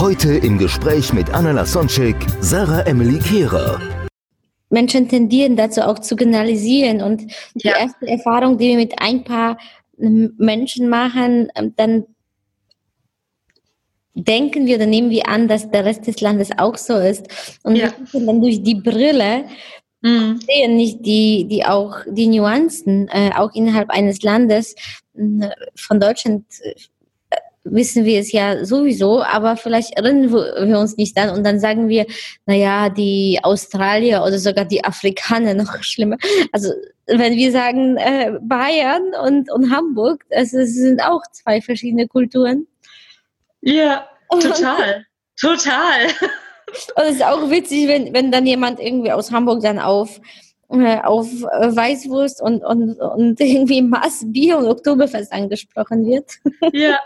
Heute im Gespräch mit Anna Lasonczek, Sarah Emily Kehrer. Menschen tendieren dazu auch zu generalisieren und die Ja. erste Erfahrung, die wir mit ein paar ähm, Menschen machen, ähm, dann denken wir oder nehmen wir an, dass der Rest des Landes auch so ist und Ja. wir gucken dann durch die Brille Mhm. sehen nicht die, die auch die Nuancen äh, auch innerhalb eines Landes mh, von Deutschland äh, wissen wir es ja sowieso, aber vielleicht erinnern wir uns nicht an und dann sagen wir, naja, die Australier oder sogar die Afrikaner noch schlimmer. Also wenn wir sagen äh, Bayern und, und Hamburg, das ist- sind auch zwei verschiedene Kulturen. Ja, total. total. Und es ist auch witzig, wenn, wenn dann jemand irgendwie aus Hamburg dann auf, äh, auf äh, Weißwurst und, und, und irgendwie Maß Bier und Oktoberfest angesprochen wird. Ja.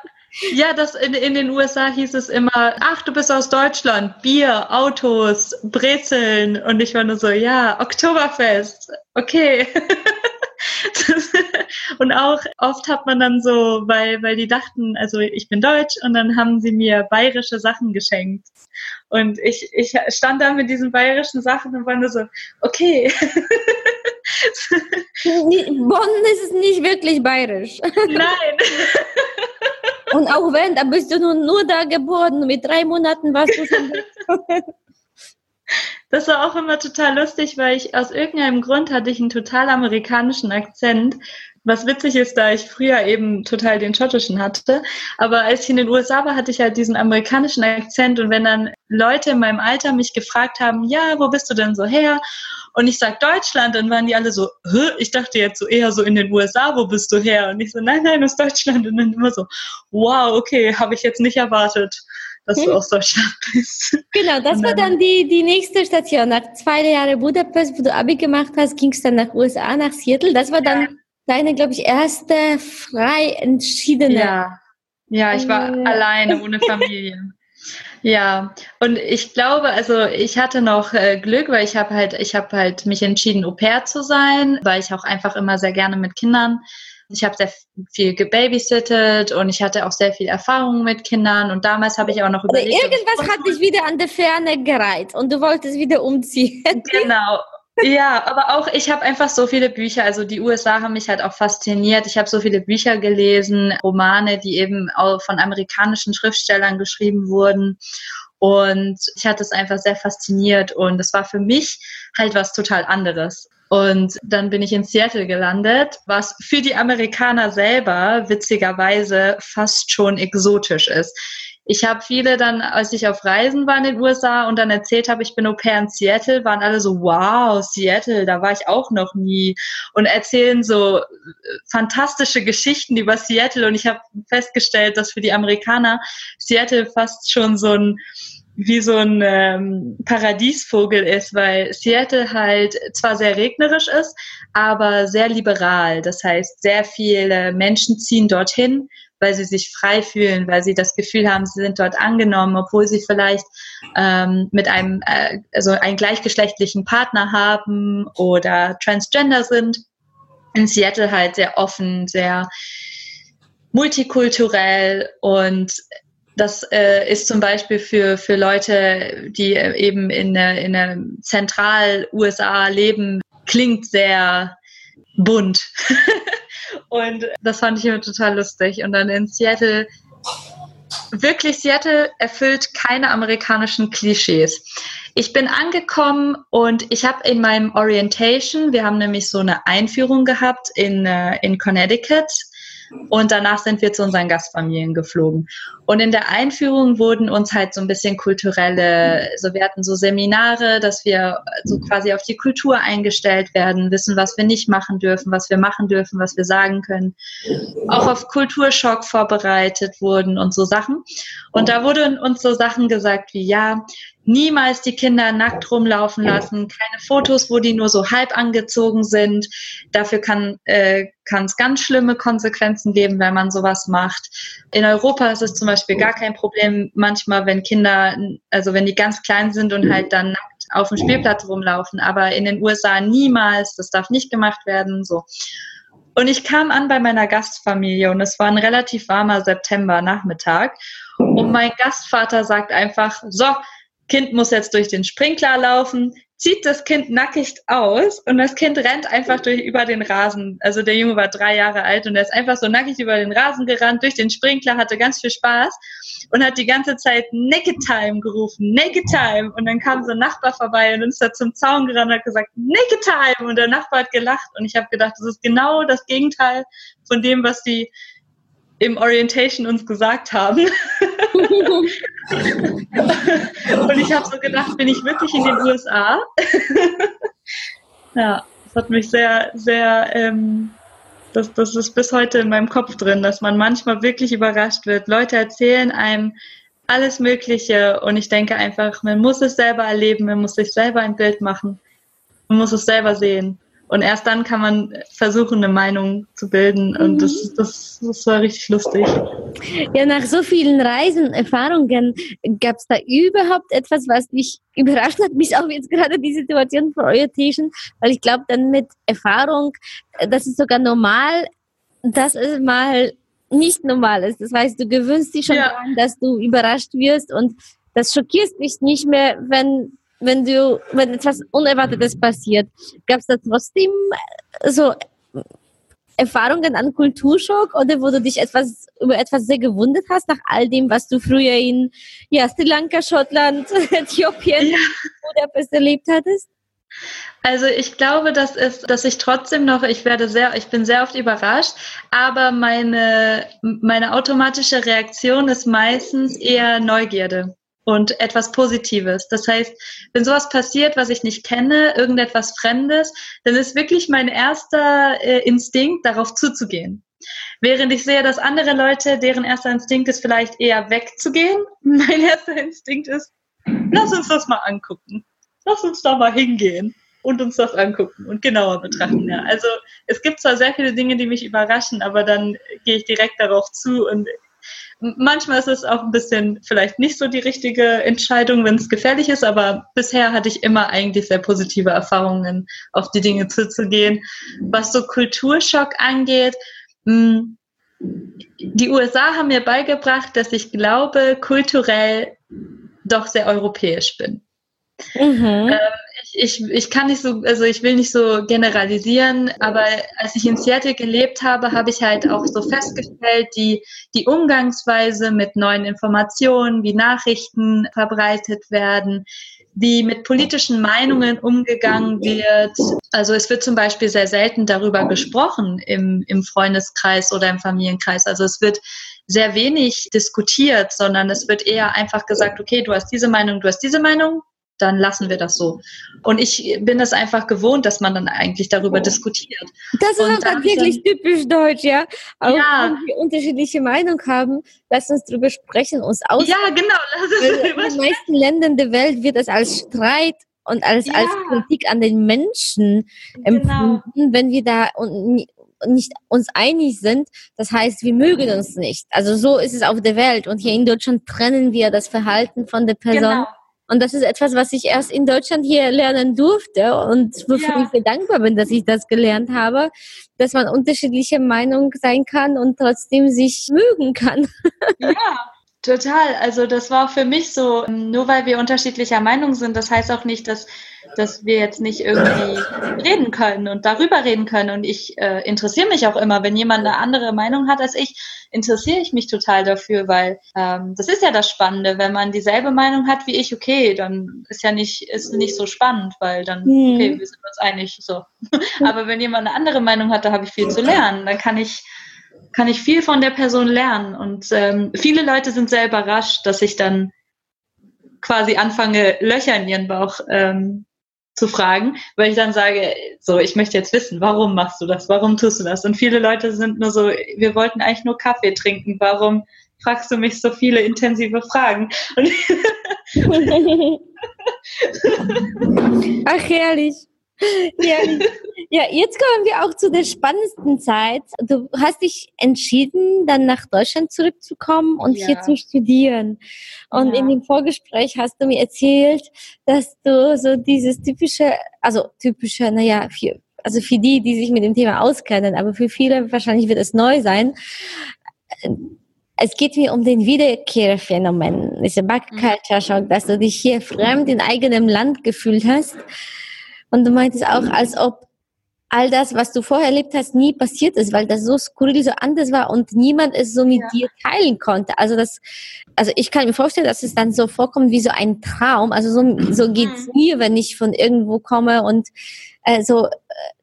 Ja, das in, in den USA hieß es immer, ach, du bist aus Deutschland, Bier, Autos, Brezeln. Und ich war nur so, ja, Oktoberfest, okay. und auch oft hat man dann so, weil, weil die dachten, also ich bin deutsch und dann haben sie mir bayerische Sachen geschenkt. Und ich, ich stand da mit diesen bayerischen Sachen und war nur so, okay. Bonn ist nicht wirklich bayerisch. Nein. Und auch wenn, da bist du nun nur da geboren. Mit drei Monaten warst du schon. Das war auch immer total lustig, weil ich aus irgendeinem Grund hatte ich einen total amerikanischen Akzent. Was witzig ist, da ich früher eben total den schottischen hatte. Aber als ich in den USA war, hatte ich halt diesen amerikanischen Akzent. Und wenn dann Leute in meinem Alter mich gefragt haben, ja, wo bist du denn so her? Und ich sag Deutschland, dann waren die alle so, Hä? ich dachte jetzt so eher so in den USA, wo bist du her? Und ich so, nein, nein, aus Deutschland. Und dann immer so, wow, okay, habe ich jetzt nicht erwartet, dass du Hm. aus Deutschland bist. Genau, das Und war dann- dann die, die nächste Station. Nach zwei Jahren Budapest, wo du Abi gemacht hast, ging es dann nach USA, nach Seattle. Das war dann deine, glaube ich, erste frei entschiedene. Ja, ja, ich war Äh. alleine ohne Familie. ja, und ich glaube, also ich hatte noch äh, Glück, weil ich habe halt, ich habe halt mich entschieden, Au pair zu sein, weil ich auch einfach immer sehr gerne mit Kindern. Ich habe sehr viel gebabysittet und ich hatte auch sehr viel Erfahrung mit Kindern und damals habe ich auch noch Oder überlegt. irgendwas hat dich wieder an der Ferne gereizt und du wolltest wieder umziehen. Genau. Ja, aber auch ich habe einfach so viele Bücher, also die USA haben mich halt auch fasziniert. Ich habe so viele Bücher gelesen, Romane, die eben auch von amerikanischen Schriftstellern geschrieben wurden. Und ich hatte es einfach sehr fasziniert und es war für mich halt was total anderes. Und dann bin ich in Seattle gelandet, was für die Amerikaner selber witzigerweise fast schon exotisch ist. Ich habe viele dann, als ich auf Reisen war in den USA und dann erzählt habe, ich bin Au pair in Seattle, waren alle so, wow, Seattle, da war ich auch noch nie. Und erzählen so äh, fantastische Geschichten über Seattle. Und ich habe festgestellt, dass für die Amerikaner Seattle fast schon so ein wie so ein ähm, Paradiesvogel ist, weil Seattle halt zwar sehr regnerisch ist, aber sehr liberal. Das heißt, sehr viele Menschen ziehen dorthin, weil sie sich frei fühlen, weil sie das Gefühl haben, sie sind dort angenommen, obwohl sie vielleicht ähm, mit einem, äh, also einen gleichgeschlechtlichen Partner haben oder transgender sind. In Seattle halt sehr offen, sehr multikulturell und das äh, ist zum Beispiel für, für Leute, die äh, eben in, in Zentral-USA leben, klingt sehr bunt. und das fand ich immer total lustig. Und dann in Seattle, wirklich Seattle erfüllt keine amerikanischen Klischees. Ich bin angekommen und ich habe in meinem Orientation, wir haben nämlich so eine Einführung gehabt in, äh, in Connecticut, Und danach sind wir zu unseren Gastfamilien geflogen. Und in der Einführung wurden uns halt so ein bisschen kulturelle, so wir hatten so Seminare, dass wir so quasi auf die Kultur eingestellt werden, wissen, was wir nicht machen dürfen, was wir machen dürfen, was wir sagen können. Auch auf Kulturschock vorbereitet wurden und so Sachen. Und da wurden uns so Sachen gesagt wie, ja, niemals die Kinder nackt rumlaufen lassen, keine Fotos, wo die nur so halb angezogen sind. Dafür kann äh, es ganz schlimme Konsequenzen geben, wenn man sowas macht. In Europa ist es zum Beispiel gar kein Problem, manchmal, wenn Kinder, also wenn die ganz klein sind und halt dann nackt auf dem Spielplatz rumlaufen, aber in den USA niemals, das darf nicht gemacht werden, so. Und ich kam an bei meiner Gastfamilie und es war ein relativ warmer September-Nachmittag. Und mein Gastvater sagt einfach, so, Kind muss jetzt durch den Sprinkler laufen, zieht das Kind nackig aus und das Kind rennt einfach durch, über den Rasen. Also der Junge war drei Jahre alt und er ist einfach so nackig über den Rasen gerannt, durch den Sprinkler, hatte ganz viel Spaß und hat die ganze Zeit Naked Time gerufen, Naked Time. Und dann kam so ein Nachbar vorbei und ist da zum Zaun gerannt und hat gesagt, Naked Time. Und der Nachbar hat gelacht und ich habe gedacht, das ist genau das Gegenteil von dem, was die im Orientation uns gesagt haben. und ich habe so gedacht, bin ich wirklich in den USA? ja, das hat mich sehr, sehr, ähm, das, das ist bis heute in meinem Kopf drin, dass man manchmal wirklich überrascht wird. Leute erzählen einem alles Mögliche und ich denke einfach, man muss es selber erleben, man muss sich selber ein Bild machen, man muss es selber sehen. Und erst dann kann man versuchen, eine Meinung zu bilden. Und das, mhm. das, das war richtig lustig. Ja, nach so vielen Reisen, Erfahrungen, gab es da überhaupt etwas, was dich überrascht hat? Mich auch jetzt gerade die Situation von Orientation, weil ich glaube, dann mit Erfahrung, das ist sogar normal, dass es mal nicht normal ist. Das heißt, du gewöhnst dich schon ja. daran, dass du überrascht wirst und das schockiert dich nicht mehr, wenn wenn du, wenn etwas Unerwartetes passiert, gab es da trotzdem äh, so Erfahrungen an Kulturschock oder wo du dich etwas über etwas sehr gewundert hast nach all dem, was du früher in ja, Sri Lanka, Schottland, Äthiopien ja. oder was erlebt hattest? Also ich glaube, das ist, dass ich trotzdem noch, ich werde sehr, ich bin sehr oft überrascht, aber meine, meine automatische Reaktion ist meistens eher Neugierde und etwas Positives. Das heißt, wenn sowas passiert, was ich nicht kenne, irgendetwas Fremdes, dann ist wirklich mein erster äh, Instinkt, darauf zuzugehen. Während ich sehe, dass andere Leute, deren erster Instinkt ist, vielleicht eher wegzugehen, mein erster Instinkt ist, lass uns das mal angucken. Lass uns da mal hingehen und uns das angucken und genauer betrachten. Ja. Also es gibt zwar sehr viele Dinge, die mich überraschen, aber dann gehe ich direkt darauf zu und Manchmal ist es auch ein bisschen vielleicht nicht so die richtige Entscheidung, wenn es gefährlich ist, aber bisher hatte ich immer eigentlich sehr positive Erfahrungen, auf die Dinge zuzugehen. Was so Kulturschock angeht, hm, die USA haben mir beigebracht, dass ich glaube, kulturell doch sehr europäisch bin. Mhm. Ich, ich kann nicht so, also ich will nicht so generalisieren, aber als ich in Seattle gelebt habe, habe ich halt auch so festgestellt, die, die Umgangsweise mit neuen Informationen, wie Nachrichten verbreitet werden, wie mit politischen Meinungen umgegangen wird. Also es wird zum Beispiel sehr selten darüber gesprochen im, im Freundeskreis oder im Familienkreis. Also es wird sehr wenig diskutiert, sondern es wird eher einfach gesagt, okay, du hast diese Meinung, du hast diese Meinung, dann lassen wir das so. Und ich bin es einfach gewohnt, dass man dann eigentlich darüber diskutiert. Das ist auch tatsächlich typisch deutsch, ja. Auch ja. wenn wir unterschiedliche Meinung haben, lass uns darüber sprechen, uns aus. Ja, genau. in den meisten Ländern der Welt wird es als Streit und als, ja. als Kritik an den Menschen genau. empfunden, wenn wir da nicht uns einig sind, das heißt, wir mögen uns nicht. Also so ist es auf der Welt. Und hier in Deutschland trennen wir das Verhalten von der Person. Genau und das ist etwas, was ich erst in Deutschland hier lernen durfte und wofür ja. ich sehr dankbar bin, dass ich das gelernt habe, dass man unterschiedliche Meinungen sein kann und trotzdem sich mögen kann. Ja, Total. Also das war für mich so, nur weil wir unterschiedlicher Meinung sind, das heißt auch nicht, dass, dass wir jetzt nicht irgendwie reden können und darüber reden können. Und ich äh, interessiere mich auch immer, wenn jemand eine andere Meinung hat als ich, interessiere ich mich total dafür, weil ähm, das ist ja das Spannende. Wenn man dieselbe Meinung hat wie ich, okay, dann ist ja nicht, ist nicht so spannend, weil dann, mhm. okay, wir sind uns einig so. Aber wenn jemand eine andere Meinung hat, da habe ich viel zu lernen. Dann kann ich kann ich viel von der Person lernen. Und ähm, viele Leute sind sehr überrascht, dass ich dann quasi anfange, Löcher in ihren Bauch ähm, zu fragen, weil ich dann sage, so, ich möchte jetzt wissen, warum machst du das? Warum tust du das? Und viele Leute sind nur so, wir wollten eigentlich nur Kaffee trinken. Warum fragst du mich so viele intensive Fragen? Ach, herrlich. Ja, ja, jetzt kommen wir auch zu der spannendsten Zeit. Du hast dich entschieden, dann nach Deutschland zurückzukommen und ja. hier zu studieren. Und ja. in dem Vorgespräch hast du mir erzählt, dass du so dieses typische, also typische, naja, für, also für die, die sich mit dem Thema auskennen, aber für viele wahrscheinlich wird es neu sein. Es geht mir um den Wiederkehrphänomen, diese Backculture-Schock, dass du dich hier fremd in eigenem Land gefühlt hast und du meintest auch, als ob all das, was du vorher erlebt hast, nie passiert ist, weil das so skurril, so anders war und niemand es so mit ja. dir teilen konnte. Also das, also ich kann mir vorstellen, dass es dann so vorkommt wie so ein Traum. Also so, so geht's mhm. mir, wenn ich von irgendwo komme und äh, so, äh,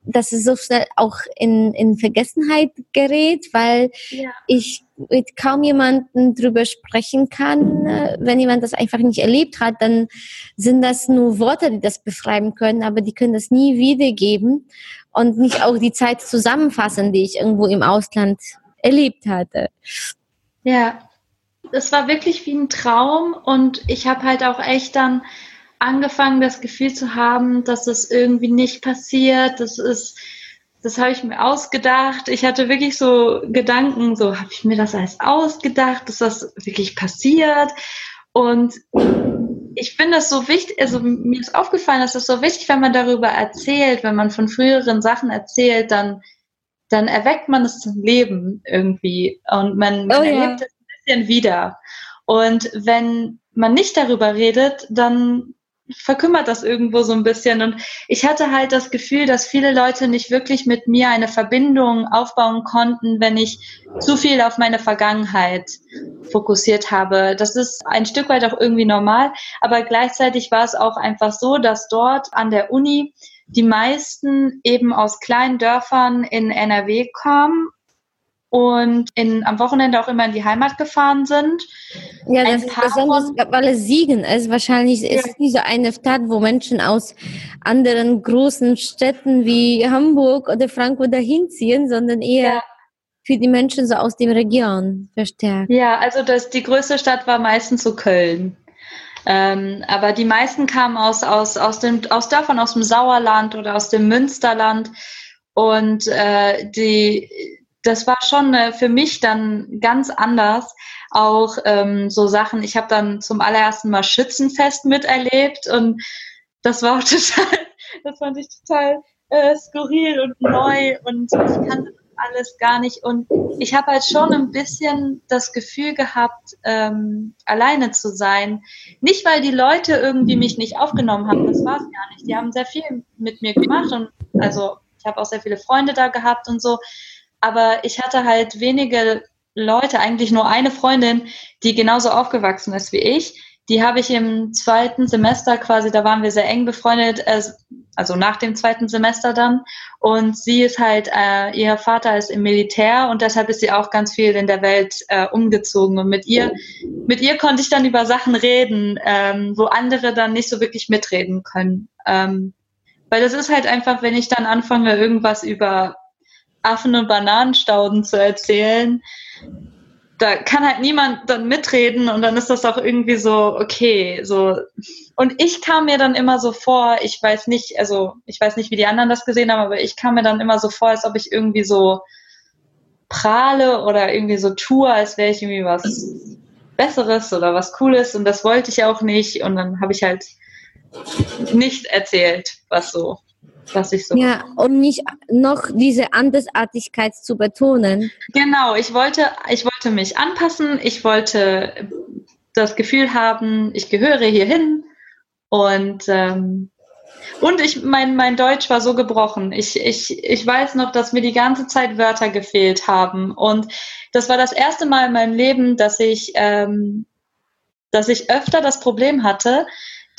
dass es so schnell auch in, in Vergessenheit gerät, weil ja. ich mit kaum jemanden drüber sprechen kann. Äh, wenn jemand das einfach nicht erlebt hat, dann sind das nur Worte, die das beschreiben können, aber die können das nie wiedergeben und nicht auch die Zeit zusammenfassen, die ich irgendwo im Ausland erlebt hatte. Ja, das war wirklich wie ein Traum und ich habe halt auch echt dann angefangen, das Gefühl zu haben, dass es irgendwie nicht passiert, das ist das habe ich mir ausgedacht. Ich hatte wirklich so Gedanken, so habe ich mir das alles ausgedacht, ist das wirklich passiert? Und ich finde es so wichtig, also mir ist aufgefallen, dass es so wichtig, wenn man darüber erzählt, wenn man von früheren Sachen erzählt, dann, dann erweckt man es zum Leben irgendwie und man, man oh, erlebt ja. es ein bisschen wieder. Und wenn man nicht darüber redet, dann verkümmert das irgendwo so ein bisschen. Und ich hatte halt das Gefühl, dass viele Leute nicht wirklich mit mir eine Verbindung aufbauen konnten, wenn ich zu viel auf meine Vergangenheit fokussiert habe. Das ist ein Stück weit auch irgendwie normal, aber gleichzeitig war es auch einfach so, dass dort an der Uni die meisten eben aus kleinen Dörfern in NRW kamen und in, am Wochenende auch immer in die Heimat gefahren sind. Ja, das ist besonders, weil es Siegen ist. Wahrscheinlich ist ja. diese eine Stadt, wo Menschen aus anderen großen Städten wie Hamburg oder Frankfurt dahin ziehen, sondern eher ja. für die Menschen so aus dem Region verstärkt. Ja, also das, die größte Stadt war meistens so Köln. Ähm, aber die meisten kamen aus, aus, aus, dem, aus Dörfern aus dem Sauerland oder aus dem Münsterland. Und äh, die, das war schon äh, für mich dann ganz anders. Auch ähm, so Sachen, ich habe dann zum allerersten Mal Schützenfest miterlebt und das war auch total, das fand ich total äh, skurril und neu und ich kannte das alles gar nicht. Und ich habe halt schon ein bisschen das Gefühl gehabt, ähm, alleine zu sein. Nicht, weil die Leute irgendwie mich nicht aufgenommen haben, das war es gar nicht. Die haben sehr viel mit mir gemacht und also ich habe auch sehr viele Freunde da gehabt und so. Aber ich hatte halt wenige Leute, eigentlich nur eine Freundin, die genauso aufgewachsen ist wie ich. Die habe ich im zweiten Semester quasi, da waren wir sehr eng befreundet, also nach dem zweiten Semester dann. Und sie ist halt, äh, ihr Vater ist im Militär und deshalb ist sie auch ganz viel in der Welt äh, umgezogen. Und mit ihr, mit ihr konnte ich dann über Sachen reden, ähm, wo andere dann nicht so wirklich mitreden können. Ähm, weil das ist halt einfach, wenn ich dann anfange, irgendwas über Affen und Bananenstauden zu erzählen, da kann halt niemand dann mitreden und dann ist das auch irgendwie so, okay, so. Und ich kam mir dann immer so vor, ich weiß nicht, also ich weiß nicht, wie die anderen das gesehen haben, aber ich kam mir dann immer so vor, als ob ich irgendwie so prahle oder irgendwie so tue, als wäre ich irgendwie was Besseres oder was Cooles und das wollte ich auch nicht und dann habe ich halt nicht erzählt, was so was ich so. Ja, um nicht noch diese Andersartigkeit zu betonen. Genau, ich wollte, ich wollte mich anpassen, ich wollte das Gefühl haben, ich gehöre hierhin und ähm, und ich, mein, mein Deutsch war so gebrochen. Ich, ich, ich weiß noch, dass mir die ganze Zeit Wörter gefehlt haben. Und das war das erste Mal in meinem Leben, dass ich, ähm, dass ich öfter das Problem hatte,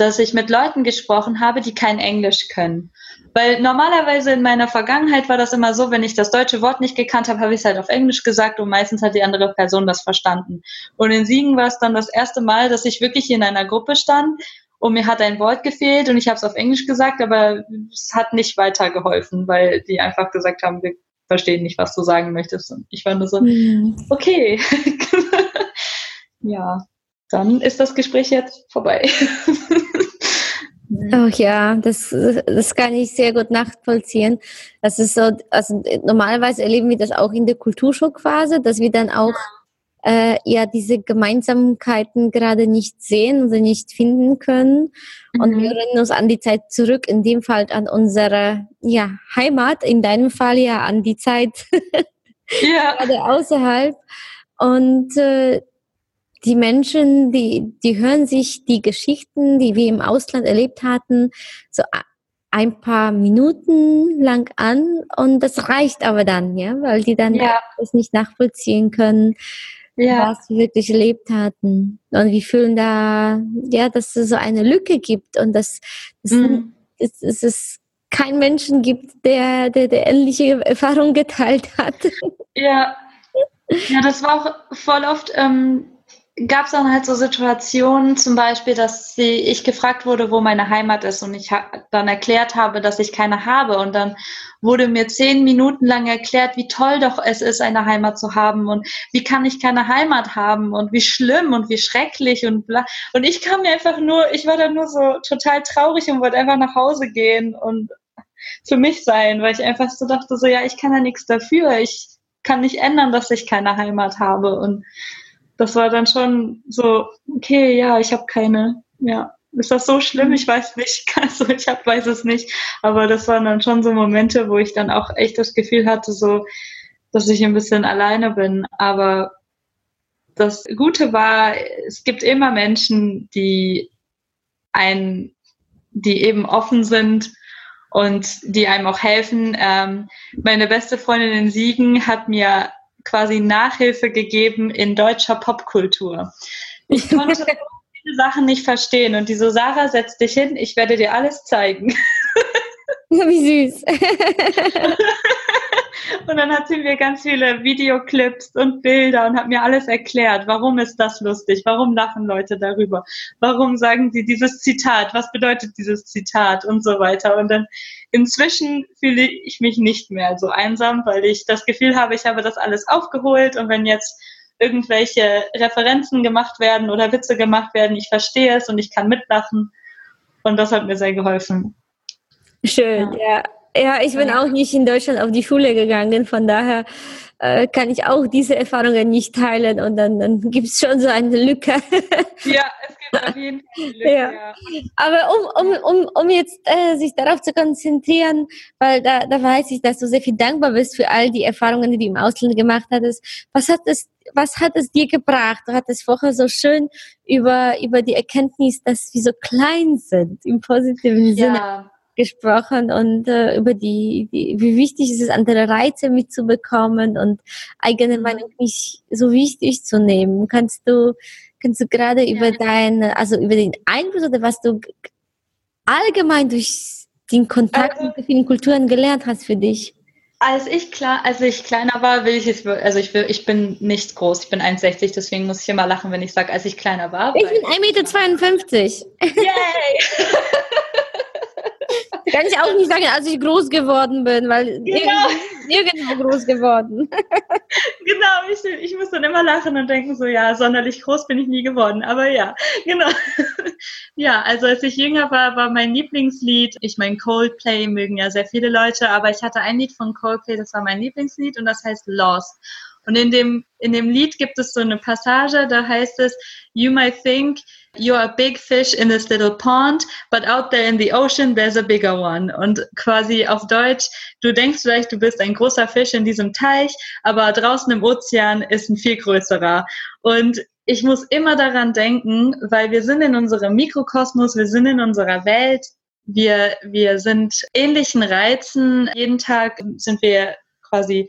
dass ich mit Leuten gesprochen habe, die kein Englisch können. Weil normalerweise in meiner Vergangenheit war das immer so, wenn ich das deutsche Wort nicht gekannt habe, habe ich es halt auf Englisch gesagt und meistens hat die andere Person das verstanden. Und in Siegen war es dann das erste Mal, dass ich wirklich in einer Gruppe stand und mir hat ein Wort gefehlt und ich habe es auf Englisch gesagt, aber es hat nicht weitergeholfen, weil die einfach gesagt haben, wir verstehen nicht, was du sagen möchtest. Und ich war nur so, mhm. okay. ja, dann ist das Gespräch jetzt vorbei. Oh ja, das, das kann ich sehr gut nachvollziehen. Das ist so, also normalerweise erleben wir das auch in der Kulturschockphase, dass wir dann auch äh, ja diese Gemeinsamkeiten gerade nicht sehen oder nicht finden können. Und mhm. wir erinnern uns an die Zeit zurück, in dem Fall an unsere ja, Heimat, in deinem Fall ja an die Zeit ja. gerade außerhalb. Und äh, die Menschen, die, die hören sich die Geschichten, die wir im Ausland erlebt hatten, so ein paar Minuten lang an und das reicht aber dann, ja, weil die dann ja. das nicht nachvollziehen können, ja. was sie wirklich erlebt hatten und wie fühlen da, ja, dass es so eine Lücke gibt und dass, dass, mhm. dass, dass es kein Menschen gibt, der, der, der ähnliche Erfahrung geteilt hat. Ja, ja, das war auch voll oft ähm, gab es dann halt so Situationen, zum Beispiel, dass sie, ich gefragt wurde, wo meine Heimat ist und ich dann erklärt habe, dass ich keine habe. Und dann wurde mir zehn Minuten lang erklärt, wie toll doch es ist, eine Heimat zu haben und wie kann ich keine Heimat haben und wie schlimm und wie schrecklich und bla. Und ich kam mir einfach nur, ich war dann nur so total traurig und wollte einfach nach Hause gehen und für mich sein, weil ich einfach so dachte, so ja, ich kann ja nichts dafür, ich kann nicht ändern, dass ich keine Heimat habe. Und das war dann schon so, okay, ja, ich habe keine, ja. Ist das so schlimm? Ich weiß nicht. Also ich hab, weiß es nicht. Aber das waren dann schon so Momente, wo ich dann auch echt das Gefühl hatte, so, dass ich ein bisschen alleine bin. Aber das Gute war, es gibt immer Menschen, die ein, die eben offen sind und die einem auch helfen. Ähm, meine beste Freundin in Siegen hat mir quasi Nachhilfe gegeben in deutscher Popkultur. Ich konnte so viele Sachen nicht verstehen und die so, Sarah, setz dich hin, ich werde dir alles zeigen. Wie süß. und dann hat sie mir ganz viele Videoclips und Bilder und hat mir alles erklärt. Warum ist das lustig? Warum lachen Leute darüber? Warum sagen sie dieses Zitat? Was bedeutet dieses Zitat? Und so weiter. Und dann inzwischen fühle ich mich nicht mehr so einsam, weil ich das Gefühl habe, ich habe das alles aufgeholt und wenn jetzt irgendwelche Referenzen gemacht werden oder Witze gemacht werden, ich verstehe es und ich kann mitlachen. Und das hat mir sehr geholfen. Schön, ja. Ja, ich bin auch nicht in Deutschland auf die Schule gegangen, von daher äh, kann ich auch diese Erfahrungen nicht teilen und dann, dann gibt es schon so eine Lücke. Ja, es gibt auf jeden Fall eine Lücke. Ja. ja. Aber um, um, um, um jetzt äh, sich darauf zu konzentrieren, weil da, da weiß ich, dass du sehr viel dankbar bist für all die Erfahrungen, die du im Ausland gemacht hattest. Was hat es, was hat es dir gebracht? Du hattest vorher so schön über, über die Erkenntnis, dass wir so klein sind, im positiven Sinne. Ja gesprochen und äh, über die, die, wie wichtig ist es, andere Reize mitzubekommen und eigene mhm. Meinung nicht so wichtig zu nehmen. Kannst du, kannst du gerade ja. über deine, also über den Einfluss oder was du allgemein durch den Kontakt also, mit vielen Kulturen gelernt hast für dich? Als ich klar, als ich kleiner war, will ich jetzt, also ich will, ich bin nicht groß, ich bin 1,60, deswegen muss ich immer lachen, wenn ich sage, als ich kleiner war. Ich bin 1,52 Meter. Yay! Kann ich auch nicht sagen, als ich groß geworden bin, weil genau. nirgendwo groß geworden. genau, ich, ich muss dann immer lachen und denken so, ja, sonderlich groß bin ich nie geworden, aber ja, genau. ja, also als ich jünger war, war mein Lieblingslied, ich meine Coldplay mögen ja sehr viele Leute, aber ich hatte ein Lied von Coldplay, das war mein Lieblingslied und das heißt Lost. Und in dem, in dem Lied gibt es so eine Passage, da heißt es, You might think you're a big fish in this little pond, but out there in the ocean there's a bigger one. Und quasi auf Deutsch, du denkst vielleicht, du bist ein großer Fisch in diesem Teich, aber draußen im Ozean ist ein viel größerer. Und ich muss immer daran denken, weil wir sind in unserem Mikrokosmos, wir sind in unserer Welt, wir, wir sind ähnlichen Reizen. Jeden Tag sind wir quasi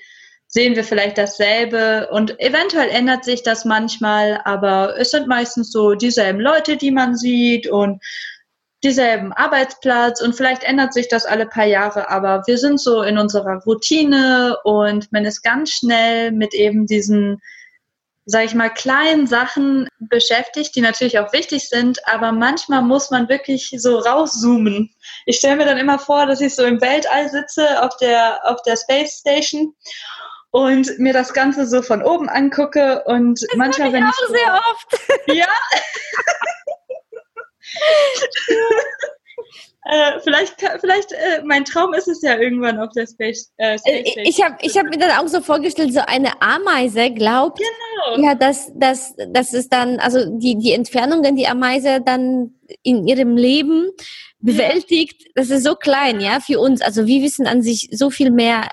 sehen wir vielleicht dasselbe und eventuell ändert sich das manchmal, aber es sind meistens so dieselben Leute, die man sieht und dieselben Arbeitsplatz und vielleicht ändert sich das alle paar Jahre, aber wir sind so in unserer Routine und man ist ganz schnell mit eben diesen, sag ich mal, kleinen Sachen beschäftigt, die natürlich auch wichtig sind, aber manchmal muss man wirklich so rauszoomen. Ich stelle mir dann immer vor, dass ich so im Weltall sitze auf der, auf der Space Station und mir das Ganze so von oben angucke und das manchmal, ich wenn auch ich. sehr oft. Ja. äh, vielleicht, vielleicht äh, mein Traum ist es ja irgendwann auf der Space, äh, Space Äh, Ich habe ich hab mir dann auch so vorgestellt, so eine Ameise glaubt, Genau. ja, dass, dass, dass es dann, also die, die Entfernungen, die Ameise dann in ihrem Leben bewältigt, das ist so klein, ja, für uns. Also wir wissen an sich so viel mehr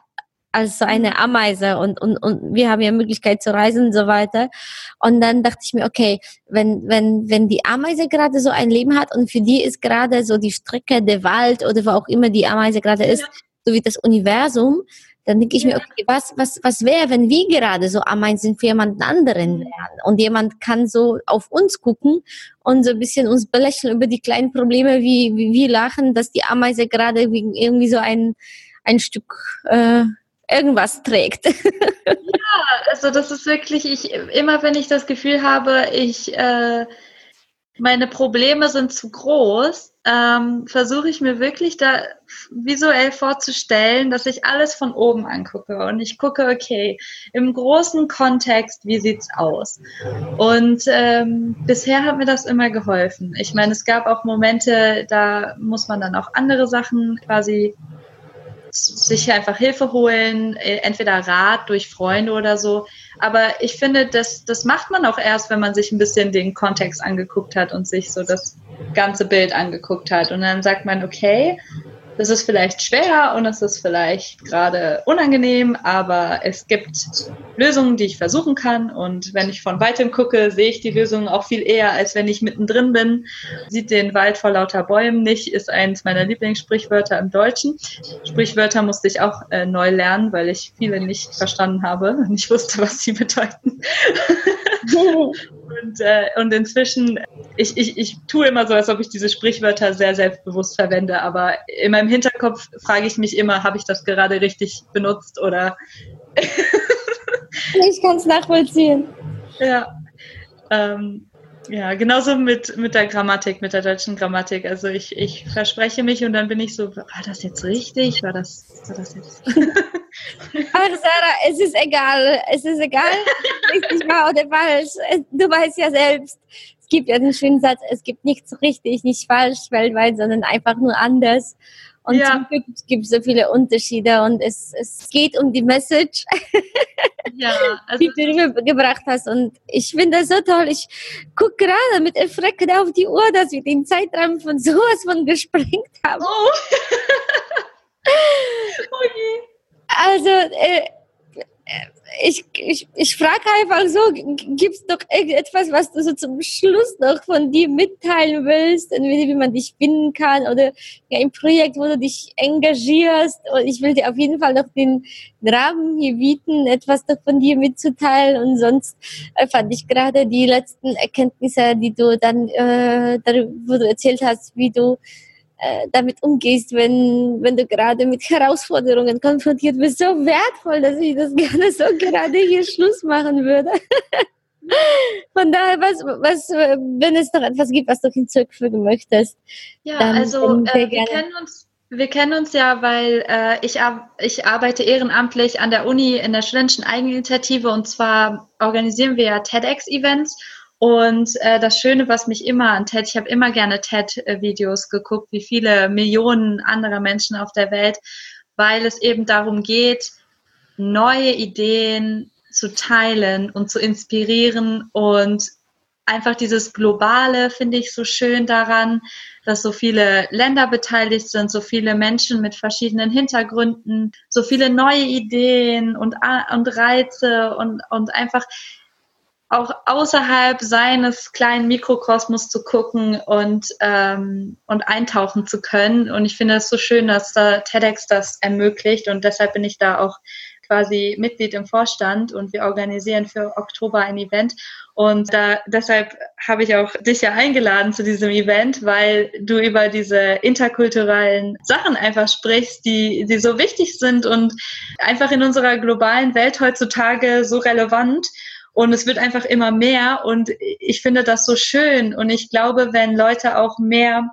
als so eine Ameise und, und, und wir haben ja Möglichkeit zu reisen und so weiter. Und dann dachte ich mir, okay, wenn, wenn, wenn die Ameise gerade so ein Leben hat und für die ist gerade so die Strecke, der Wald oder wo auch immer die Ameise gerade ist, so wie das Universum, dann denke ich mir, Ja. okay, was, was, was wäre, wenn wir gerade so Ameisen für jemanden anderen wären und jemand kann so auf uns gucken und so ein bisschen uns belächeln über die kleinen Probleme, wie, wie wir lachen, dass die Ameise gerade irgendwie so ein, ein Stück äh, irgendwas trägt. Also das ist wirklich, ich immer wenn ich das Gefühl habe, ich äh, meine Probleme sind zu groß, ähm, versuche ich mir wirklich da visuell vorzustellen, dass ich alles von oben angucke und ich gucke, okay, im großen Kontext, wie sieht's aus? Und ähm, bisher hat mir das immer geholfen. Ich meine, es gab auch Momente, da muss man dann auch andere Sachen quasi sich einfach Hilfe holen, äh, entweder Rat durch Freunde oder so. Aber ich finde, das, das macht man auch erst, wenn man sich ein bisschen den Kontext angeguckt hat und sich so das ganze Bild angeguckt hat. Und dann sagt man, okay, das ist vielleicht schwer und es ist vielleicht gerade unangenehm, aber es gibt Lösungen, die ich versuchen kann. Und wenn ich von weitem gucke, sehe ich die Lösungen auch viel eher, als wenn ich mittendrin bin. Sieht den Wald vor lauter Bäumen nicht, ist eines meiner Lieblingssprichwörter im Deutschen. Sprichwörter musste ich auch äh, neu lernen, weil ich viele nicht verstanden habe und nicht wusste, was sie bedeuten. Und, äh, und inzwischen, ich, ich, ich tue immer so, als ob ich diese Sprichwörter sehr selbstbewusst verwende, aber in meinem Hinterkopf frage ich mich immer, habe ich das gerade richtig benutzt oder ich kann es nachvollziehen. ja. Ähm, ja, genauso mit, mit der Grammatik, mit der deutschen Grammatik. Also ich, ich verspreche mich und dann bin ich so, war das jetzt richtig? War das, war das jetzt? Ach, Sarah, es ist egal. Es ist egal, richtig wahr oder falsch. Du weißt ja selbst, es gibt ja den schönen Satz, es gibt nichts richtig, nicht falsch weltweit, sondern einfach nur anders. Und Ja. zum Glück gibt es so viele Unterschiede und es, es geht um die Message, Ja, also die du rübergebracht hast. Und ich finde das so toll. Ich gucke gerade mit Erschrecken auf die Uhr, dass wir den Zeitrahmen von sowas von gesprengt haben. oh. oh je. Also, äh, ich, ich, ich frage einfach so, gibt es doch irgendetwas, was du so zum Schluss noch von dir mitteilen willst, entweder wie man dich finden kann oder ein Projekt, wo du dich engagierst. Und ich will dir auf jeden Fall noch den Rahmen hier bieten, etwas noch von dir mitzuteilen. Und sonst äh, fand ich gerade die letzten Erkenntnisse, die du dann, äh, darüber, wo du erzählt hast, wie du äh, damit umgehst, wenn, wenn du gerade mit Herausforderungen konfrontiert bist, so wertvoll, dass ich das gerne so gerade hier Schluss machen würde. Von daher, was, was, wenn es noch etwas gibt, was du hinzufügen möchtest. Ja, Dann- also dann äh, wir kennen uns. Wir kennen uns ja, weil äh, ich, ich arbeite ehrenamtlich an der Uni in der studentischen Eigeninitiative und zwar organisieren wir ja TEDx-Events. Und äh, das Schöne, was mich immer an TED, ich habe immer gerne TED-Videos geguckt, wie viele Millionen anderer Menschen auf der Welt, weil es eben darum geht, neue Ideen zu teilen und zu inspirieren und einfach dieses Globale finde ich so schön daran, dass so viele Länder beteiligt sind, so viele Menschen mit verschiedenen Hintergründen, so viele neue Ideen und, und Reize und, und einfach auch außerhalb seines kleinen Mikrokosmos zu gucken und, ähm, und eintauchen zu können. Und ich finde es so schön, dass da TEDx das ermöglicht und deshalb bin ich da auch quasi Mitglied im Vorstand und wir organisieren für Oktober ein Event. Und da, deshalb habe ich auch dich ja eingeladen zu diesem Event, weil du über diese interkulturellen Sachen einfach sprichst, die, die so wichtig sind und einfach in unserer globalen Welt heutzutage so relevant. Und es wird einfach immer mehr und ich finde das so schön. Und ich glaube, wenn Leute auch mehr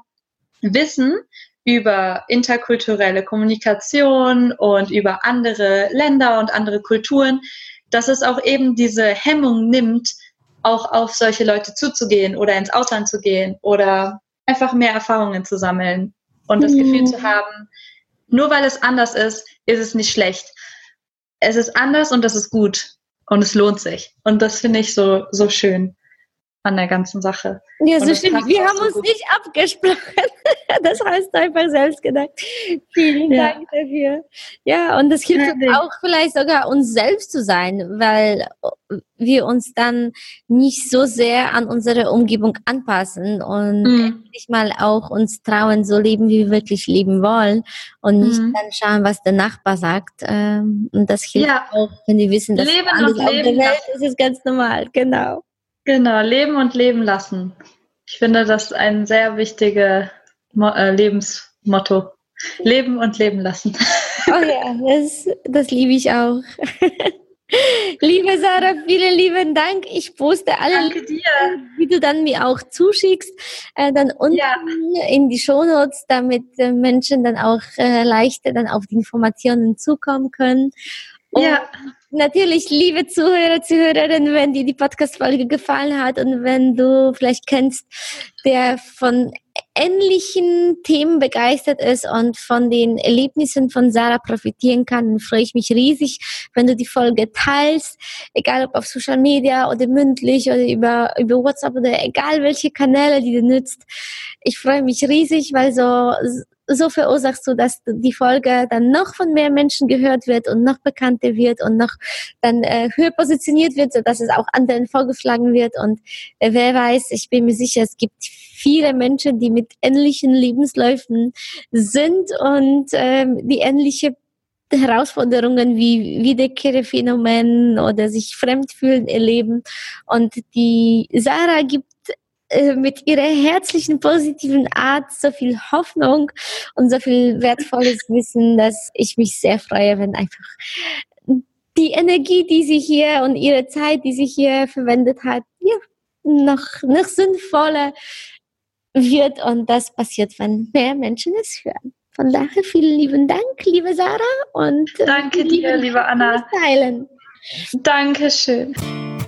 wissen über interkulturelle Kommunikation und über andere Länder und andere Kulturen, dass es auch eben diese Hemmung nimmt, auch auf solche Leute zuzugehen oder ins Ausland zu gehen oder einfach mehr Erfahrungen zu sammeln und das mhm. Gefühl zu haben, nur weil es anders ist, ist es nicht schlecht. Es ist anders und das ist gut und es lohnt sich. Und das finde ich so, so schön an der ganzen Sache. Ja, so stimmt. Wir haben so uns gut. nicht abgesprochen. Das heißt einfach selbst gedacht. Vielen ja. Dank dafür. Ja, und das hilft uns auch vielleicht sogar uns selbst zu sein, weil wir uns dann nicht so sehr an unsere Umgebung anpassen und mhm. endlich mal auch uns trauen, so leben, wie wir wirklich leben wollen und nicht mhm. dann schauen, was der Nachbar sagt. Ähm, und das hilft ja. auch, wenn die wissen, dass leben alles auf der Welt ist, ist ganz normal. Genau. Genau, leben und leben lassen. Ich finde das ein sehr wichtiges äh, Lebensmotto. Leben und leben lassen. Oh ja, das, das liebe ich auch. Liebe Sarah, vielen lieben Dank. Ich poste alle, wie du dann mir auch zuschickst, äh, dann unten ja. in die Shownotes, damit äh, Menschen dann auch äh, leichter dann auf die Informationen zukommen können. Und ja. Natürlich, liebe Zuhörer, Zuhörerinnen, wenn dir die Podcast-Folge gefallen hat und wenn du vielleicht kennst, der von ähnlichen Themen begeistert ist und von den Erlebnissen von Sarah profitieren kann, dann freue ich mich riesig, wenn du die Folge teilst, egal ob auf Social Media oder mündlich oder über, über WhatsApp oder egal welche Kanäle, die du nützt. Ich freue mich riesig, weil so so verursachst du, dass die Folge dann noch von mehr Menschen gehört wird und noch bekannter wird und noch dann äh, höher positioniert wird, so dass es auch anderen vorgeschlagen wird. Und äh, wer weiß, ich bin mir sicher, es gibt viele Menschen, die mit ähnlichen Lebensläufen sind und ähm, die ähnliche Herausforderungen wie Wiederkehrphänomen oder sich fremdfühlen erleben. Und die Sarah gibt äh, mit ihrer herzlichen, positiven Art so viel Hoffnung und so viel wertvolles Wissen, dass ich mich sehr freue, wenn einfach die Energie, die sie hier und ihre Zeit, die sie hier verwendet hat, ja, noch, noch sinnvoller wird und das passiert, wenn mehr Menschen es hören. Von daher vielen lieben Dank, liebe Sarah und äh, danke dir, liebe Anna. Teilen. Dankeschön.